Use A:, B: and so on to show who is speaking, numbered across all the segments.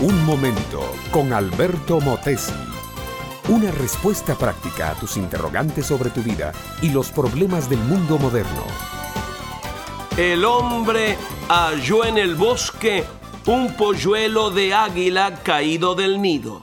A: Un momento con Alberto Motesi. Una respuesta práctica a tus interrogantes sobre tu vida y los problemas del mundo moderno.
B: El hombre halló en el bosque un polluelo de águila caído del nido.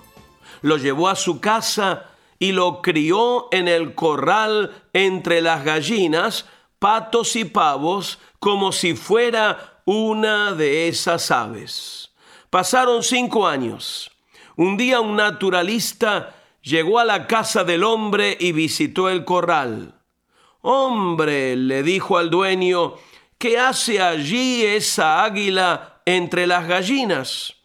B: Lo llevó a su casa y lo crió en el corral entre las gallinas, patos y pavos, como si fuera una de esas aves. Pasaron cinco años. Un día un naturalista llegó a la casa del hombre y visitó el corral. Hombre, le dijo al dueño, ¿qué hace allí esa águila entre las gallinas?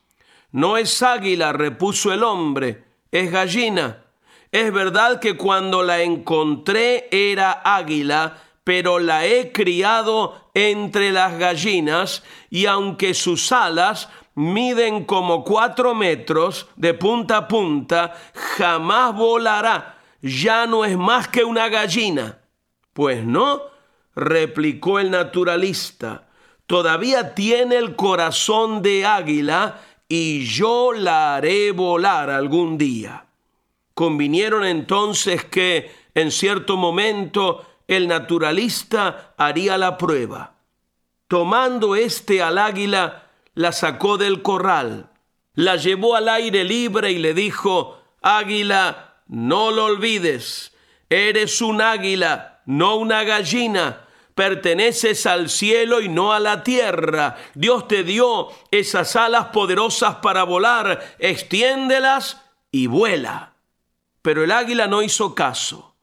B: No es águila, repuso el hombre, es gallina. Es verdad que cuando la encontré era águila, pero la he criado entre las gallinas y aunque sus alas miden como cuatro metros de punta a punta, jamás volará. Ya no es más que una gallina. Pues no, replicó el naturalista, todavía tiene el corazón de águila y yo la haré volar algún día. Convinieron entonces que en cierto momento el naturalista haría la prueba. Tomando éste al águila, la sacó del corral, la llevó al aire libre y le dijo, Águila, no lo olvides, eres un águila, no una gallina, perteneces al cielo y no a la tierra. Dios te dio esas alas poderosas para volar, extiéndelas y vuela. Pero el águila no hizo caso.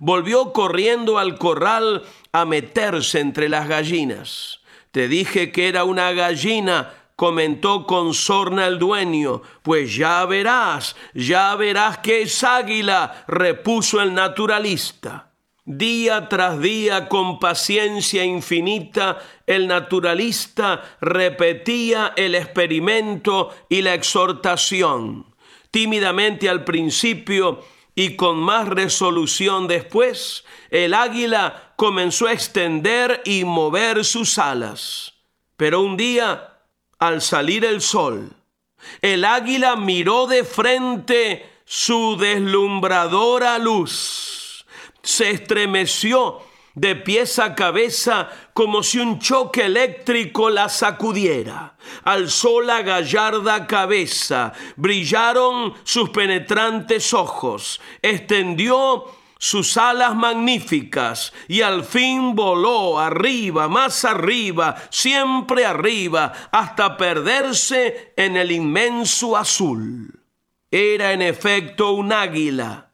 B: Volvió corriendo al corral a meterse entre las gallinas. Te dije que era una gallina, comentó con sorna el dueño. Pues ya verás, ya verás que es águila, repuso el naturalista. Día tras día, con paciencia infinita, el naturalista repetía el experimento y la exhortación. Tímidamente al principio y con más resolución después, el águila comenzó a extender y mover sus alas. Pero un día, al salir el sol, el águila miró de frente su deslumbradora luz. Se estremeció de pies a cabeza como si un choque eléctrico la sacudiera. Alzó la gallarda cabeza, brillaron sus penetrantes ojos, extendió sus alas magníficas y al fin voló arriba, más arriba, siempre arriba, hasta perderse en el inmenso azul. Era en efecto un águila.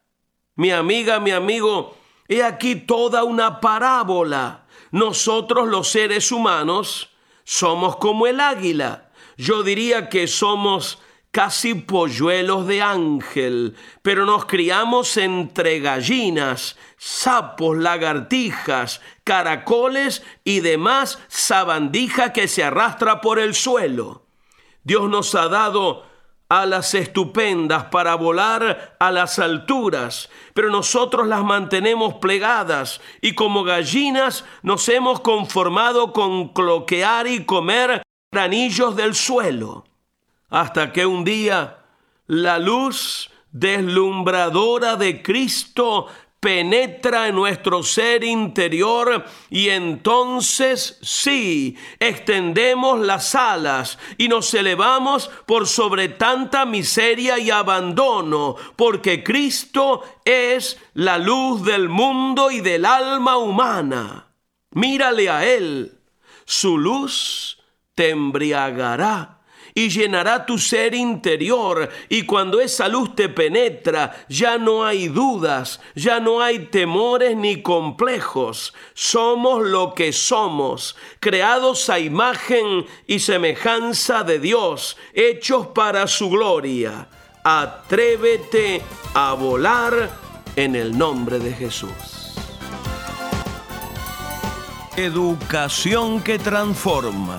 B: Mi amiga, mi amigo, He aquí toda una parábola. Nosotros los seres humanos somos como el águila. Yo diría que somos casi polluelos de ángel, pero nos criamos entre gallinas, sapos, lagartijas, caracoles y demás sabandija que se arrastra por el suelo. Dios nos ha dado alas estupendas para volar a las alturas, pero nosotros las mantenemos plegadas y como gallinas nos hemos conformado con cloquear y comer granillos del suelo, hasta que un día la luz deslumbradora de Cristo penetra en nuestro ser interior y entonces sí, extendemos las alas y nos elevamos por sobre tanta miseria y abandono, porque Cristo es la luz del mundo y del alma humana. Mírale a Él, su luz te embriagará y llenará tu ser interior. Y cuando esa luz te penetra, ya no hay dudas, ya no hay temores ni complejos. Somos lo que somos, creados a imagen y semejanza de Dios, hechos para su gloria. Atrévete a volar en el nombre de Jesús. Educación que transforma